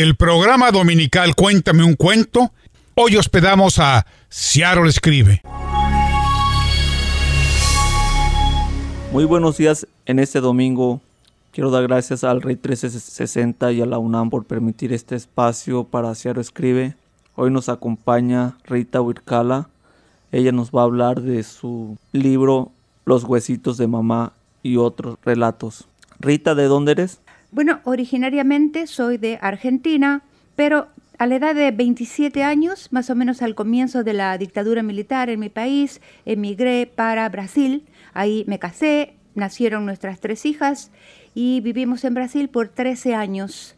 el programa dominical Cuéntame un cuento. Hoy hospedamos a Ciaro Escribe. Muy buenos días en este domingo. Quiero dar gracias al Rey 1360 y a la UNAM por permitir este espacio para Ciaro Escribe. Hoy nos acompaña Rita Huircala. Ella nos va a hablar de su libro Los huesitos de mamá y otros relatos. Rita, ¿de dónde eres? Bueno, originariamente soy de Argentina, pero a la edad de 27 años, más o menos al comienzo de la dictadura militar en mi país, emigré para Brasil. Ahí me casé, nacieron nuestras tres hijas y vivimos en Brasil por 13 años,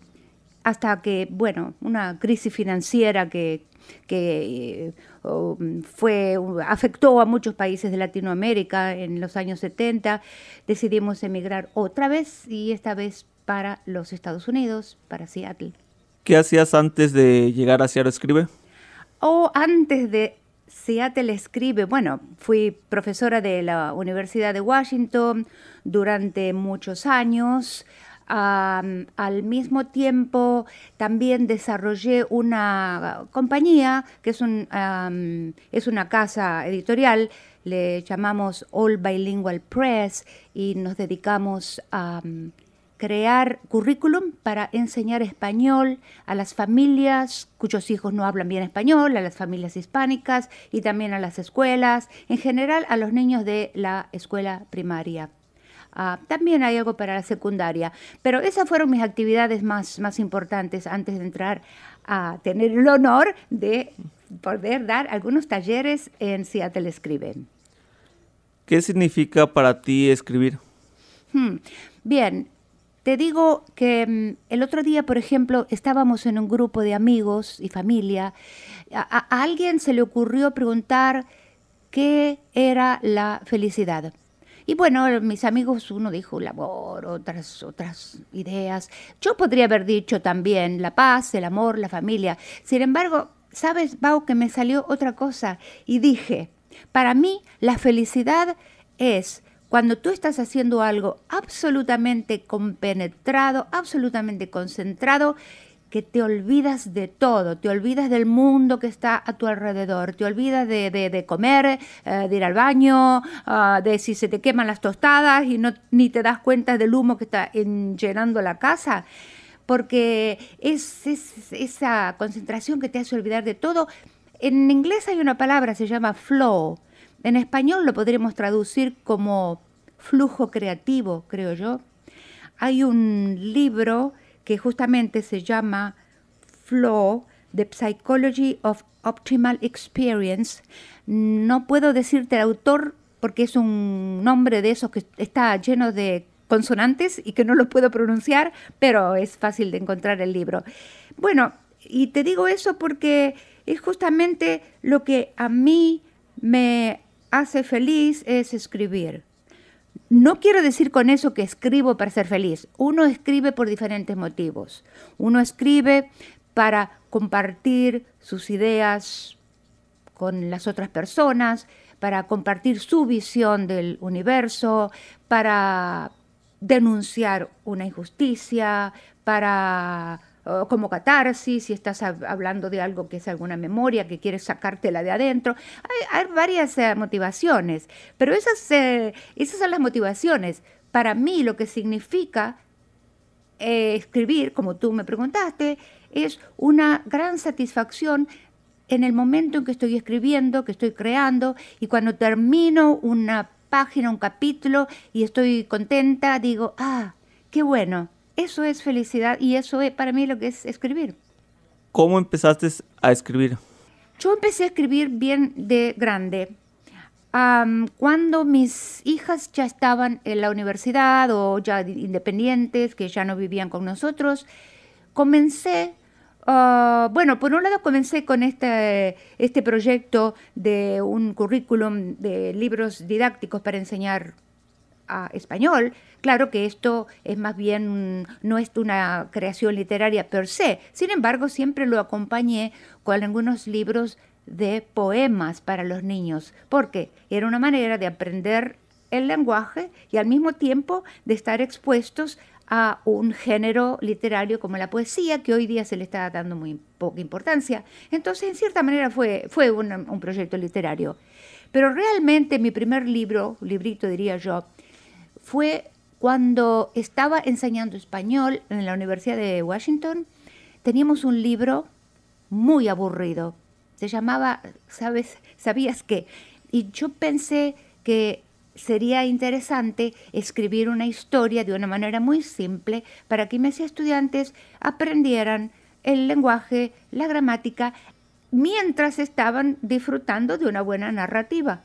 hasta que, bueno, una crisis financiera que, que eh, fue, afectó a muchos países de Latinoamérica en los años 70, decidimos emigrar otra vez y esta vez para los Estados Unidos, para Seattle. ¿Qué hacías antes de llegar a Seattle Escribe? O antes de Seattle Escribe, bueno, fui profesora de la Universidad de Washington durante muchos años. al mismo tiempo también desarrollé una compañía que es, un, es una casa editorial, le llamamos All Bilingual Press y nos dedicamos a crear currículum para enseñar español a las familias cuyos hijos no hablan bien español, a las familias hispánicas y también a las escuelas, en general a los niños de la escuela primaria. Ah, también hay algo para la secundaria, pero esas fueron mis actividades más, más importantes antes de entrar a tener el honor de poder dar algunos talleres en Seattle Escriben. ¿Qué significa para ti escribir? Hmm, bien, te digo que mm, el otro día, por ejemplo, estábamos en un grupo de amigos y familia. A, alguien se le ocurrió preguntar qué era la felicidad. Y bueno, mis amigos, uno dijo labor, otras, otras ideas. Yo podría haber dicho también la paz, el amor, la familia. Sin embargo, ¿sabes, Bau, que me salió otra cosa? Y dije, para mí la felicidad es cuando tú estás haciendo algo absolutamente compenetrado, absolutamente concentrado, que te olvidas de todo, te olvidas del mundo que está a tu alrededor, te olvidas de, comer, eh, de ir al baño, ah, de si se te queman las tostadas y no, ni te das cuenta del humo que está llenando la casa, porque es, es esa concentración que te hace olvidar de todo. En inglés hay una palabra, se llama flow, en español lo podríamos traducir como flujo creativo, creo yo. Hay un libro que justamente se llama Flow, The Psychology of Optimal Experience. No puedo decirte el autor porque es un nombre de esos que está lleno de consonantes y que no lo puedo pronunciar, pero es fácil de encontrar el libro. Bueno, y te digo eso porque es justamente lo que a mí me hace feliz es escribir. No quiero decir con eso que escribo para ser feliz. Uno escribe por diferentes motivos. Uno escribe para compartir sus ideas con las otras personas, para compartir su visión del universo, para denunciar una injusticia, para como catarsis, si estás hablando de algo que es alguna memoria, que quieres sacártela de adentro. Hay, varias eh, motivaciones, pero esas, eh, esas son las motivaciones. Para mí lo que significa eh, escribir, como tú me preguntaste, es una gran satisfacción en el momento en que estoy escribiendo, que estoy creando, y cuando termino una página, un capítulo, y estoy contenta, digo, ah, qué bueno, eso es felicidad y eso es para mí lo que es escribir. ¿Cómo empezaste a escribir? Yo empecé a escribir bien de grande. cuando mis hijas ya estaban en la universidad o ya independientes, que ya no vivían con nosotros, comencé, ah, bueno, por un lado comencé con este, este proyecto de un currículum de libros didácticos para enseñar español. Claro que esto es más bien, no es una creación literaria per se, sin embargo siempre lo acompañé con algunos libros de poemas para los niños, porque era una manera de aprender el lenguaje y al mismo tiempo de estar expuestos a un género literario como la poesía, que hoy día se le está dando muy poca importancia. Entonces, en cierta manera fue, fue un, un proyecto literario. Pero realmente mi primer libro, librito diría yo, fue cuando estaba enseñando español en la Universidad de Washington. Teníamos un libro muy aburrido. Se llamaba, ¿sabes? ¿Sabías qué? Y yo pensé que sería interesante escribir una historia de una manera muy simple para que mis estudiantes aprendieran el lenguaje, la gramática, mientras estaban disfrutando de una buena narrativa.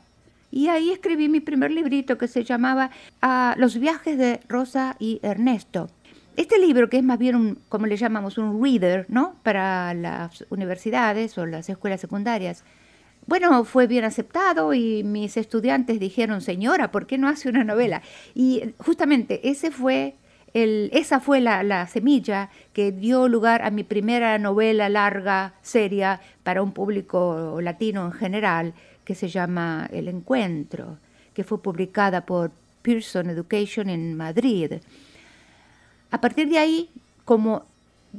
Y ahí escribí mi primer librito que se llamaba ah, Los viajes de Rosa y Ernesto. Este libro, que es más bien un, como le llamamos, un reader, ¿no? Para las universidades o las escuelas secundarias, bueno, fue bien aceptado y mis estudiantes dijeron, señora, ¿por qué no hace una novela? Y justamente ese fue el, esa fue la, semilla que dio lugar a mi primera novela larga, seria, para un público latino en general, que se llama El Encuentro, que fue publicada por Pearson Education en Madrid. A partir de ahí, como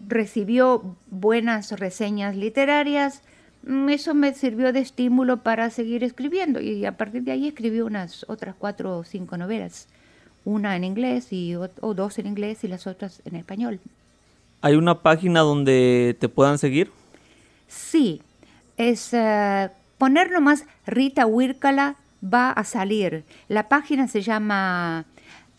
recibió buenas reseñas literarias, Mm, eso me sirvió de estímulo para seguir escribiendo y a partir de ahí escribí unas otras cuatro o cinco novelas, una en inglés y, o, dos en inglés y las otras en español. ¿Hay una página donde te puedan seguir? Sí, es uh, poner nomás Rita Huírcala va a salir. La página se llama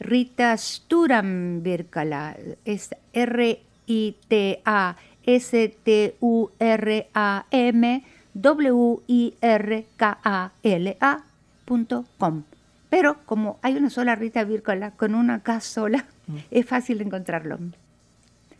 Rita Sturam Virkala, es R-I-T-A S-T-U-R-A-M-W-I-R-K-A-L-A.com. Pero como hay una sola Rita Vírcola con una K sola, mm. es fácil encontrarlo.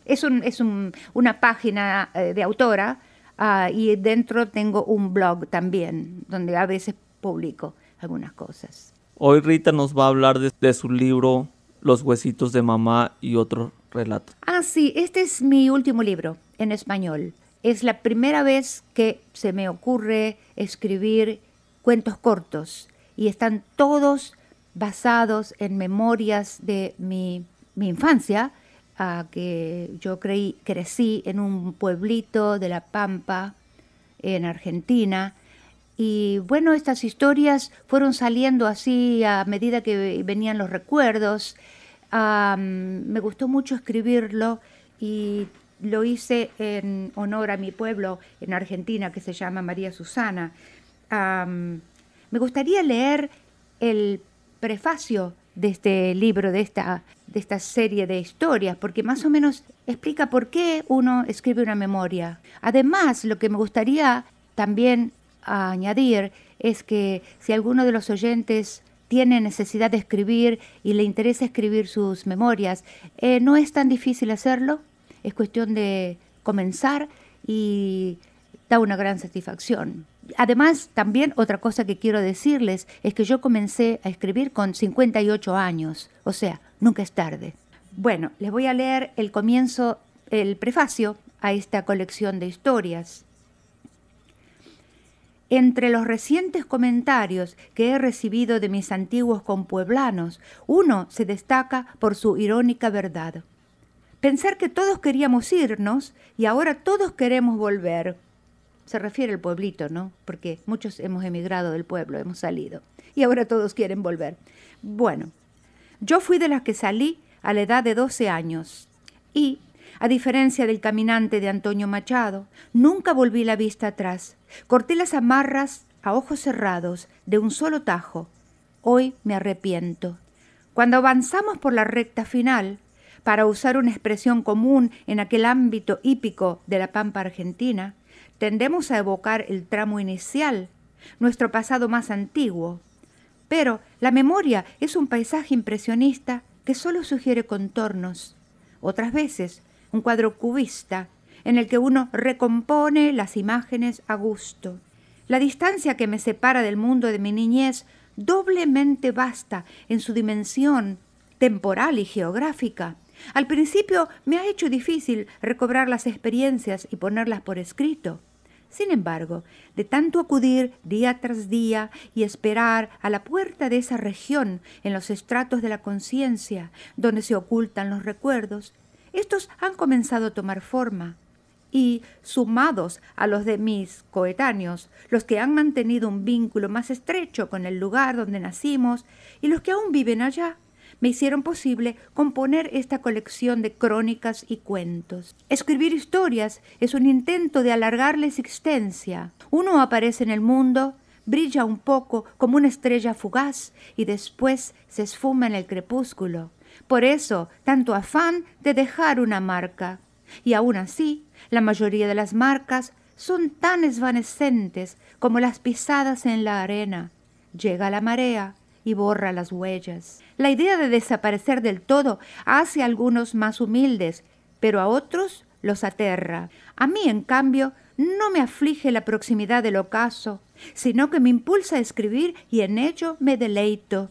Es, un, es un, una página eh, de autora uh, y dentro tengo un blog también, donde a veces publico algunas cosas. Hoy Rita nos va a hablar de, de su libro Los huesitos de mamá y otros relatos. Ah, sí, este es mi último libro en español. Es la primera vez que se me ocurre escribir cuentos cortos y están todos basados en memorias de mi, infancia, que yo creí, crecí en un pueblito de La Pampa, en Argentina. Y bueno, estas historias fueron saliendo así a medida que venían los recuerdos. me gustó mucho escribirlo y lo hice en honor a mi pueblo en Argentina que se llama María Susana. me gustaría leer el prefacio de este libro, de esta, de esta serie de historias, porque más o menos explica por qué uno escribe una memoria. Además, lo que me gustaría también añadir es que si alguno de los oyentes tiene necesidad de escribir y le interesa escribir sus memorias, eh, no es tan difícil hacerlo es cuestión de comenzar y da una gran satisfacción. Además, también otra cosa que quiero decirles es que yo comencé a escribir con 58 años, o sea, nunca es tarde. Bueno, les voy a leer el comienzo, el prefacio a esta colección de historias. Entre los recientes comentarios que he recibido de mis antiguos compueblanos, uno se destaca por su irónica verdad. Pensar que todos queríamos irnos y ahora todos queremos volver. Se refiere al pueblito, ¿no? Porque muchos hemos emigrado del pueblo, hemos salido. Y ahora todos quieren volver. Bueno, yo fui de las que salí a la edad de 12 años. Y, a diferencia del caminante de Antonio Machado, nunca volví la vista atrás. Corté las amarras a ojos cerrados de un solo tajo. Hoy me arrepiento. Cuando avanzamos por la recta final, para usar una expresión común en aquel ámbito hípico de la pampa argentina, tendemos a evocar el tramo inicial, nuestro pasado más antiguo. Pero la memoria es un paisaje impresionista que solo sugiere contornos. Otras veces, un cuadro cubista en el que uno recompone las imágenes a gusto. La distancia que me separa del mundo de mi niñez doblemente basta en su dimensión temporal y geográfica al principio me ha hecho difícil recobrar las experiencias y ponerlas por escrito. Sin embargo, de tanto acudir día tras día y esperar a la puerta de esa región en los estratos de la conciencia donde se ocultan los recuerdos, estos han comenzado a tomar forma y, sumados a los de mis coetáneos, los que han mantenido un vínculo más estrecho con el lugar donde nacimos y los que aún viven allá, me hicieron posible componer esta colección de crónicas y cuentos. Escribir historias es un intento de alargar la existencia. Uno aparece en el mundo, brilla un poco como una estrella fugaz y después se esfuma en el crepúsculo. Por eso, tanto afán de dejar una marca. Y aún así, la mayoría de las marcas son tan esvanecentes como las pisadas en la arena. Llega la marea, y borra las huellas. La idea de desaparecer del todo hace a algunos más humildes, pero a otros los aterra. A mí, en cambio, no me aflige la proximidad del ocaso, sino que me impulsa a escribir y en ello me deleito.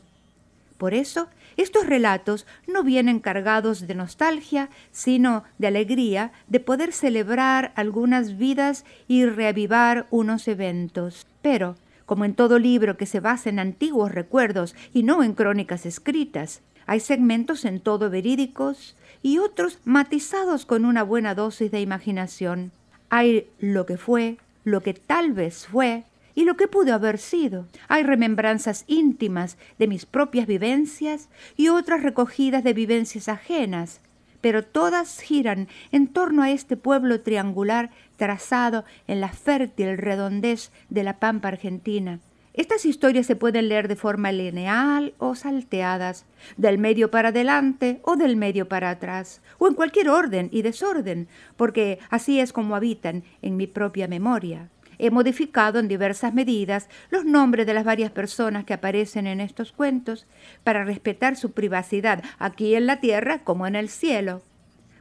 Por eso, estos relatos no vienen cargados de nostalgia, sino de alegría de poder celebrar algunas vidas y reavivar unos eventos. Pero, como en todo libro que se basa en antiguos recuerdos y no en crónicas escritas. Hay segmentos en todo verídicos y otros matizados con una buena dosis de imaginación. Hay lo que fue, lo que tal vez fue y lo que pudo haber sido. Hay remembranzas íntimas de mis propias vivencias y otras recogidas de vivencias ajenas, pero todas giran en torno a este pueblo triangular trazado en la fértil redondez de la pampa argentina. Estas historias se pueden leer de forma lineal o salteadas, del medio para adelante o del medio para atrás, o en cualquier orden y desorden, porque así es como habitan en mi propia memoria. He modificado en diversas medidas los nombres de las varias personas que aparecen en estos cuentos para respetar su privacidad aquí en la tierra como en el cielo.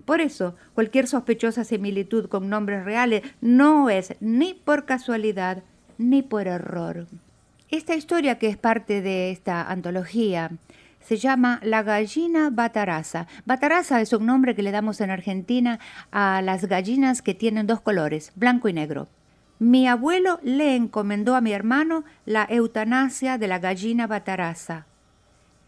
Por eso, cualquier sospechosa similitud con nombres reales no es ni por casualidad ni por error. Esta historia que es parte de esta antología se llama La gallina bataraza. Bataraza es un nombre que le damos en Argentina a las gallinas que tienen dos colores, blanco y negro. Mi abuelo le encomendó a mi hermano la eutanasia de la gallina bataraza.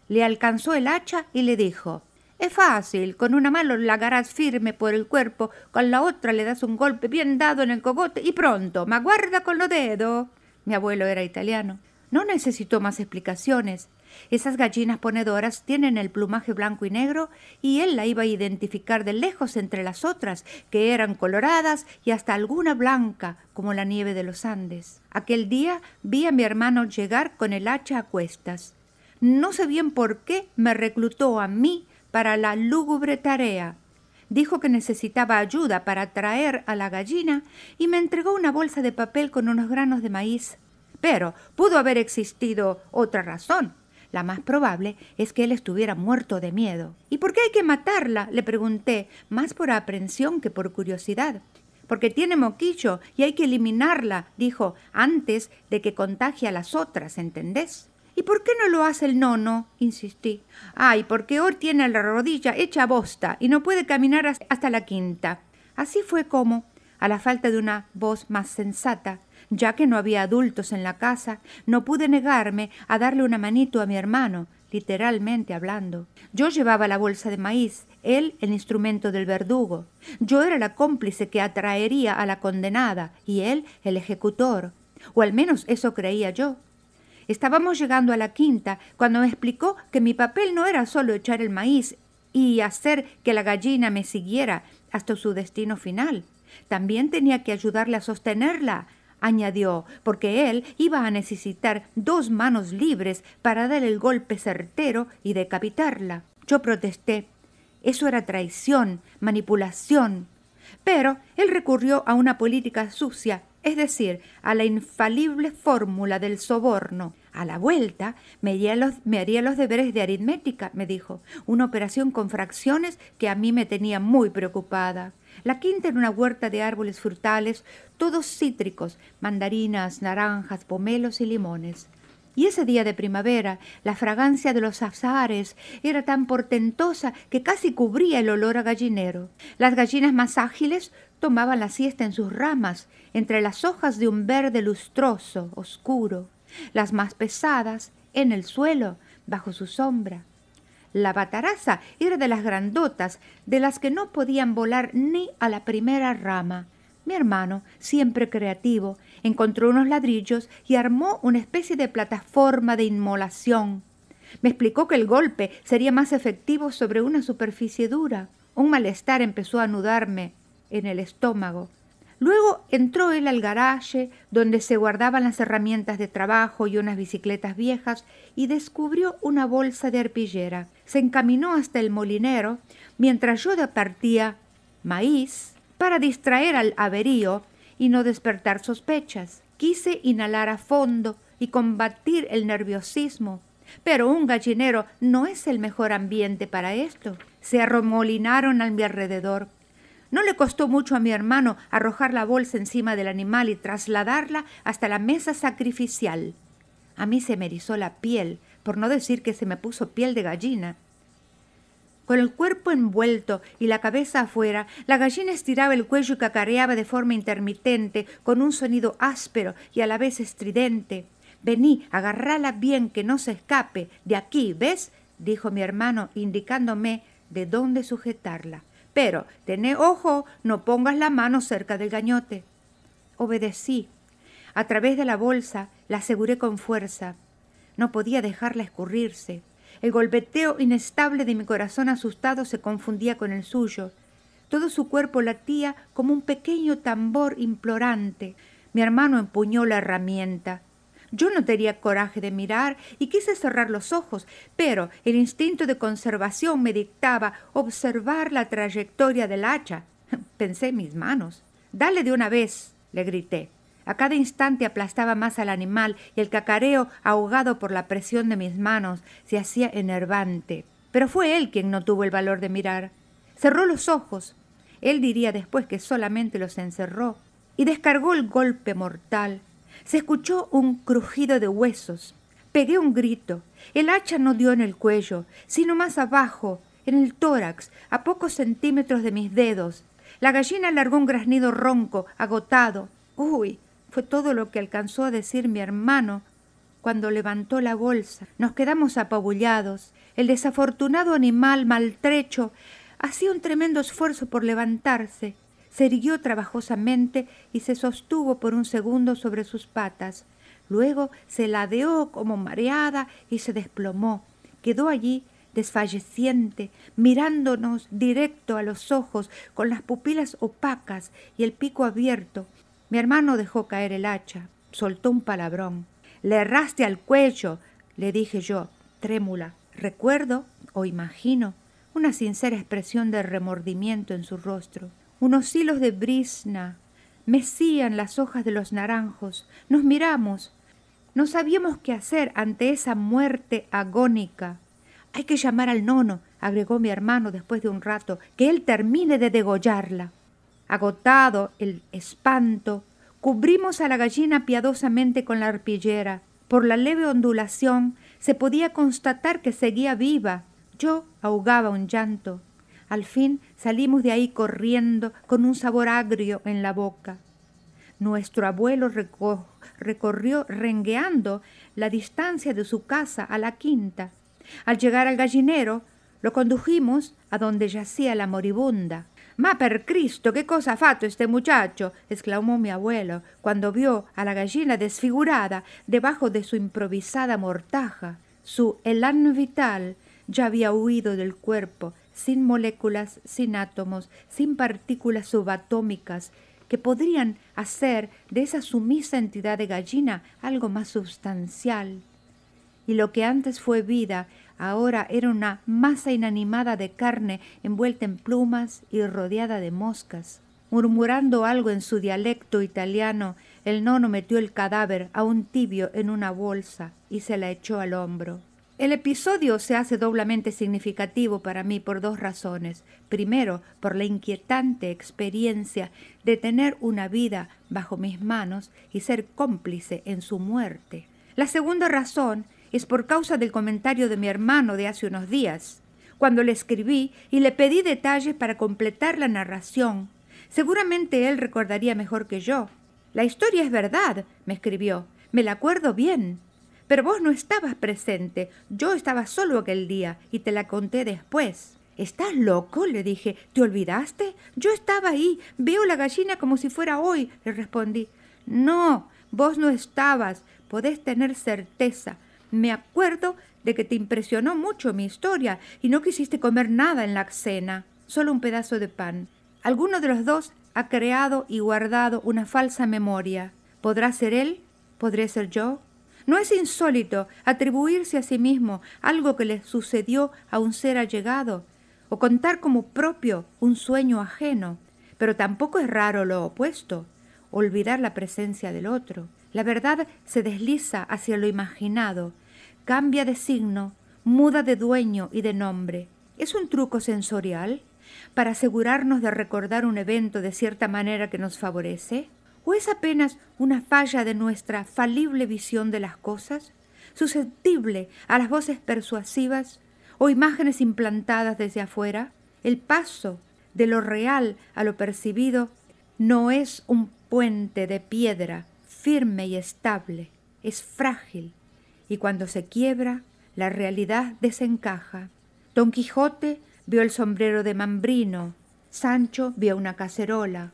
Le alcanzó el hacha y le dijo, es fácil, con una mano la agarras firme por el cuerpo, con la otra le das un golpe bien dado en el cogote y pronto, me aguarda con los dedos. Mi abuelo era italiano. No necesitó más explicaciones. Esas gallinas ponedoras tienen el plumaje blanco y negro y él la iba a identificar de lejos entre las otras, que eran coloradas y hasta alguna blanca, como la nieve de los Andes. Aquel día vi a mi hermano llegar con el hacha a cuestas. No sé bien por qué me reclutó a mí para la lúgubre tarea. Dijo que necesitaba ayuda para traer a la gallina y me entregó una bolsa de papel con unos granos de maíz. Pero pudo haber existido otra razón. La más probable es que él estuviera muerto de miedo. ¿Y por qué hay que matarla? le pregunté, más por aprensión que por curiosidad. Porque tiene moquillo y hay que eliminarla, dijo, antes de que contagie a las otras, ¿entendés? ¿Y por qué no lo hace el nono? insistí. Ay, porque hoy tiene la rodilla hecha bosta y no puede caminar hasta la quinta. Así fue como, a la falta de una voz más sensata, ya que no había adultos en la casa, no pude negarme a darle una manito a mi hermano, literalmente hablando. Yo llevaba la bolsa de maíz, él el instrumento del verdugo. Yo era la cómplice que atraería a la condenada y él el ejecutor. O al menos eso creía yo. Estábamos llegando a la quinta cuando me explicó que mi papel no era solo echar el maíz y hacer que la gallina me siguiera hasta su destino final. También tenía que ayudarle a sostenerla, añadió, porque él iba a necesitar dos manos libres para dar el golpe certero y decapitarla. Yo protesté. Eso era traición, manipulación. Pero él recurrió a una política sucia, es decir, a la infalible fórmula del soborno. A la vuelta me haría, los, me haría los deberes de aritmética, me dijo, una operación con fracciones que a mí me tenía muy preocupada. La quinta era una huerta de árboles frutales, todos cítricos, mandarinas, naranjas, pomelos y limones. Y ese día de primavera, la fragancia de los azares era tan portentosa que casi cubría el olor a gallinero. Las gallinas más ágiles tomaban la siesta en sus ramas, entre las hojas de un verde lustroso, oscuro. Las más pesadas, en el suelo, bajo su sombra. La bataraza era de las grandotas, de las que no podían volar ni a la primera rama. Mi hermano, siempre creativo, encontró unos ladrillos y armó una especie de plataforma de inmolación. Me explicó que el golpe sería más efectivo sobre una superficie dura. Un malestar empezó a anudarme en el estómago. Luego entró él al garaje, donde se guardaban las herramientas de trabajo y unas bicicletas viejas, y descubrió una bolsa de arpillera. Se encaminó hasta el molinero, mientras yo departía maíz, para distraer al averío y no despertar sospechas. Quise inhalar a fondo y combatir el nerviosismo, pero un gallinero no es el mejor ambiente para esto. Se arremolinaron a mi alrededor. No le costó mucho a mi hermano arrojar la bolsa encima del animal y trasladarla hasta la mesa sacrificial. A mí se me erizó la piel, por no decir que se me puso piel de gallina. Con el cuerpo envuelto y la cabeza afuera, la gallina estiraba el cuello y cacareaba de forma intermitente, con un sonido áspero y a la vez estridente. Vení, agarrala bien, que no se escape. De aquí, ¿ves? dijo mi hermano, indicándome de dónde sujetarla. Pero, tené ojo, no pongas la mano cerca del gañote. Obedecí. A través de la bolsa la aseguré con fuerza. No podía dejarla escurrirse. El golpeteo inestable de mi corazón asustado se confundía con el suyo. Todo su cuerpo latía como un pequeño tambor implorante. Mi hermano empuñó la herramienta. Yo no tenía coraje de mirar y quise cerrar los ojos, pero el instinto de conservación me dictaba observar la trayectoria del hacha. Pensé en mis manos. Dale de una vez, le grité. A cada instante aplastaba más al animal y el cacareo, ahogado por la presión de mis manos, se hacía enervante. Pero fue él quien no tuvo el valor de mirar. Cerró los ojos. Él diría después que solamente los encerró y descargó el golpe mortal se escuchó un crujido de huesos. Pegué un grito. El hacha no dio en el cuello, sino más abajo, en el tórax, a pocos centímetros de mis dedos. La gallina largó un graznido ronco, agotado. Uy, fue todo lo que alcanzó a decir mi hermano cuando levantó la bolsa. Nos quedamos apabullados. El desafortunado animal maltrecho hacía un tremendo esfuerzo por levantarse se irguió trabajosamente y se sostuvo por un segundo sobre sus patas. Luego se ladeó como mareada y se desplomó. Quedó allí desfalleciente, mirándonos directo a los ojos, con las pupilas opacas y el pico abierto. Mi hermano dejó caer el hacha, soltó un palabrón. Le erraste al cuello, le dije yo, trémula. Recuerdo, o imagino, una sincera expresión de remordimiento en su rostro. Unos hilos de brisna mecían las hojas de los naranjos. Nos miramos. No sabíamos qué hacer ante esa muerte agónica. Hay que llamar al nono, agregó mi hermano después de un rato, que él termine de degollarla. Agotado el espanto, cubrimos a la gallina piadosamente con la arpillera. Por la leve ondulación se podía constatar que seguía viva. Yo ahogaba un llanto. Al fin salimos de ahí corriendo con un sabor agrio en la boca. Nuestro abuelo recorrió rengueando la distancia de su casa a la quinta. Al llegar al gallinero, lo condujimos a donde yacía la moribunda. Ma per Cristo, qué cosa ha este muchacho, exclamó mi abuelo cuando vio a la gallina desfigurada debajo de su improvisada mortaja. Su elan vital ya había huido del cuerpo sin moléculas, sin átomos, sin partículas subatómicas, que podrían hacer de esa sumisa entidad de gallina algo más sustancial. Y lo que antes fue vida, ahora era una masa inanimada de carne envuelta en plumas y rodeada de moscas. Murmurando algo en su dialecto italiano, el nono metió el cadáver aún tibio en una bolsa y se la echó al hombro. El episodio se hace doblemente significativo para mí por dos razones. Primero, por la inquietante experiencia de tener una vida bajo mis manos y ser cómplice en su muerte. La segunda razón es por causa del comentario de mi hermano de hace unos días, cuando le escribí y le pedí detalles para completar la narración. Seguramente él recordaría mejor que yo. La historia es verdad, me escribió. Me la acuerdo bien. Pero vos no estabas presente. Yo estaba solo aquel día y te la conté después. ¿Estás loco? le dije. ¿Te olvidaste? Yo estaba ahí. Veo la gallina como si fuera hoy, le respondí. No, vos no estabas. Podés tener certeza. Me acuerdo de que te impresionó mucho mi historia y no quisiste comer nada en la cena, solo un pedazo de pan. Alguno de los dos ha creado y guardado una falsa memoria. ¿Podrá ser él? ¿Podré ser yo? No es insólito atribuirse a sí mismo algo que le sucedió a un ser allegado, o contar como propio un sueño ajeno, pero tampoco es raro lo opuesto, olvidar la presencia del otro. La verdad se desliza hacia lo imaginado, cambia de signo, muda de dueño y de nombre. ¿Es un truco sensorial para asegurarnos de recordar un evento de cierta manera que nos favorece? ¿O es apenas una falla de nuestra falible visión de las cosas, susceptible a las voces persuasivas o imágenes implantadas desde afuera? El paso de lo real a lo percibido no es un puente de piedra firme y estable, es frágil, y cuando se quiebra, la realidad desencaja. Don Quijote vio el sombrero de Mambrino, Sancho vio una cacerola,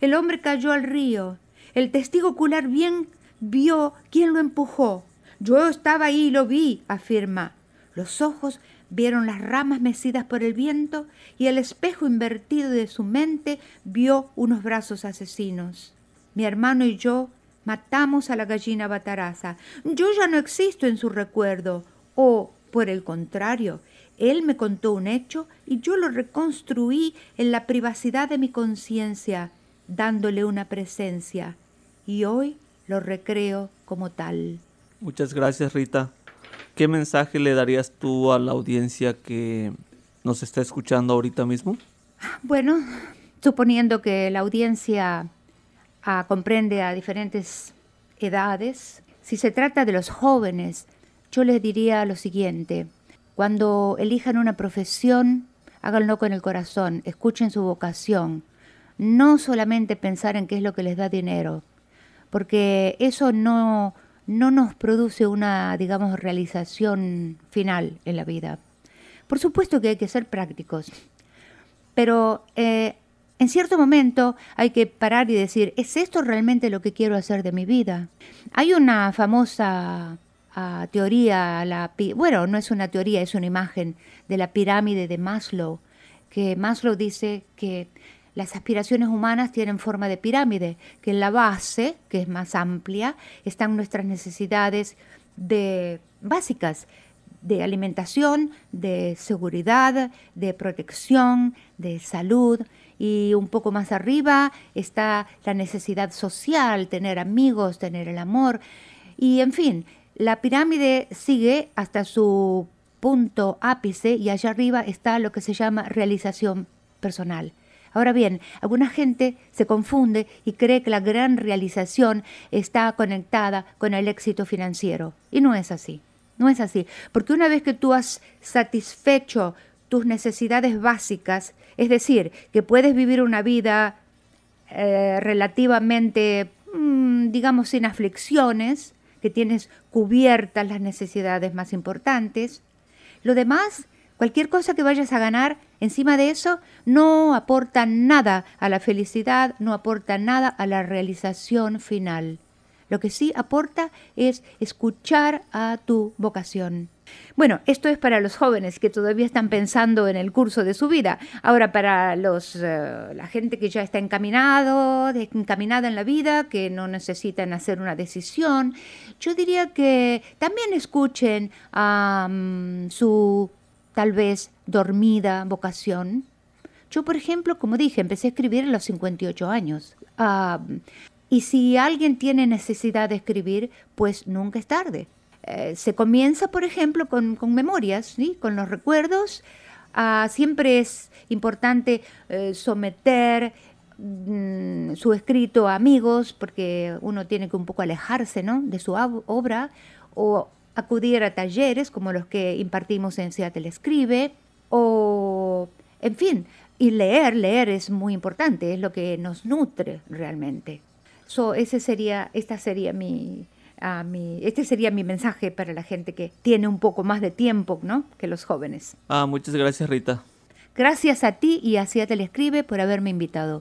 el hombre cayó al río. El testigo ocular bien vio quién lo empujó. Yo estaba ahí y lo vi, afirma. Los ojos vieron las ramas mecidas por el viento y el espejo invertido de su mente vio unos brazos asesinos. Mi hermano y yo matamos a la gallina bataraza. Yo ya no existo en su recuerdo. O, por el contrario, él me contó un hecho y yo lo reconstruí en la privacidad de mi conciencia dándole una presencia y hoy lo recreo como tal. Muchas gracias Rita. ¿Qué mensaje le darías tú a la audiencia que nos está escuchando ahorita mismo? Bueno, suponiendo que la audiencia ah, comprende a diferentes edades, si se trata de los jóvenes, yo les diría lo siguiente, cuando elijan una profesión, háganlo con el corazón, escuchen su vocación, no solamente pensar en qué es lo que les da dinero, porque eso no, no nos produce una, digamos, realización final en la vida. Por supuesto que hay que ser prácticos, pero eh, en cierto momento hay que parar y decir, ¿es esto realmente lo que quiero hacer de mi vida? Hay una famosa ah, teoría, la, bueno, no es una teoría, es una imagen de la pirámide de Maslow, que Maslow dice que las aspiraciones humanas tienen forma de pirámide, que en la base, que es más amplia, están nuestras necesidades de, básicas de alimentación, de seguridad, de protección, de salud. Y un poco más arriba está la necesidad social, tener amigos, tener el amor. Y en fin, la pirámide sigue hasta su punto ápice y allá arriba está lo que se llama realización personal. Ahora bien, alguna gente se confunde y cree que la gran realización está conectada con el éxito financiero. Y no es así. No es así. Porque una vez que tú has satisfecho tus necesidades básicas, es decir, que puedes vivir una vida eh, relativamente, mm, digamos, sin aflicciones, que tienes cubiertas las necesidades más importantes, lo demás Cualquier cosa que vayas a ganar encima de eso no aporta nada a la felicidad, no aporta nada a la realización final. Lo que sí aporta es escuchar a tu vocación. Bueno, esto es para los jóvenes que todavía están pensando en el curso de su vida. Ahora para los eh, la gente que ya está encaminado, encaminada en la vida, que no necesitan hacer una decisión, yo diría que también escuchen a su tal vez dormida vocación. Yo, por ejemplo, como dije, empecé a escribir a los 58 años. Ah, y si alguien tiene necesidad de escribir, pues nunca es tarde. Eh, se comienza, por ejemplo, con, memorias, ¿sí? con los recuerdos. Ah, siempre es importante eh, someter mm, su escrito a amigos, porque uno tiene que un poco alejarse ¿no? de su obra, o acudir a talleres como los que impartimos en Seattle Escribe, o, en fin, y leer, leer es muy importante, es lo que nos nutre realmente. So, ese sería, esta sería mi, mi, este sería mi mensaje para la gente que tiene un poco más de tiempo, ¿no? Que los jóvenes. Ah, muchas gracias, Rita. Gracias a ti y a Seattle Escribe por haberme invitado.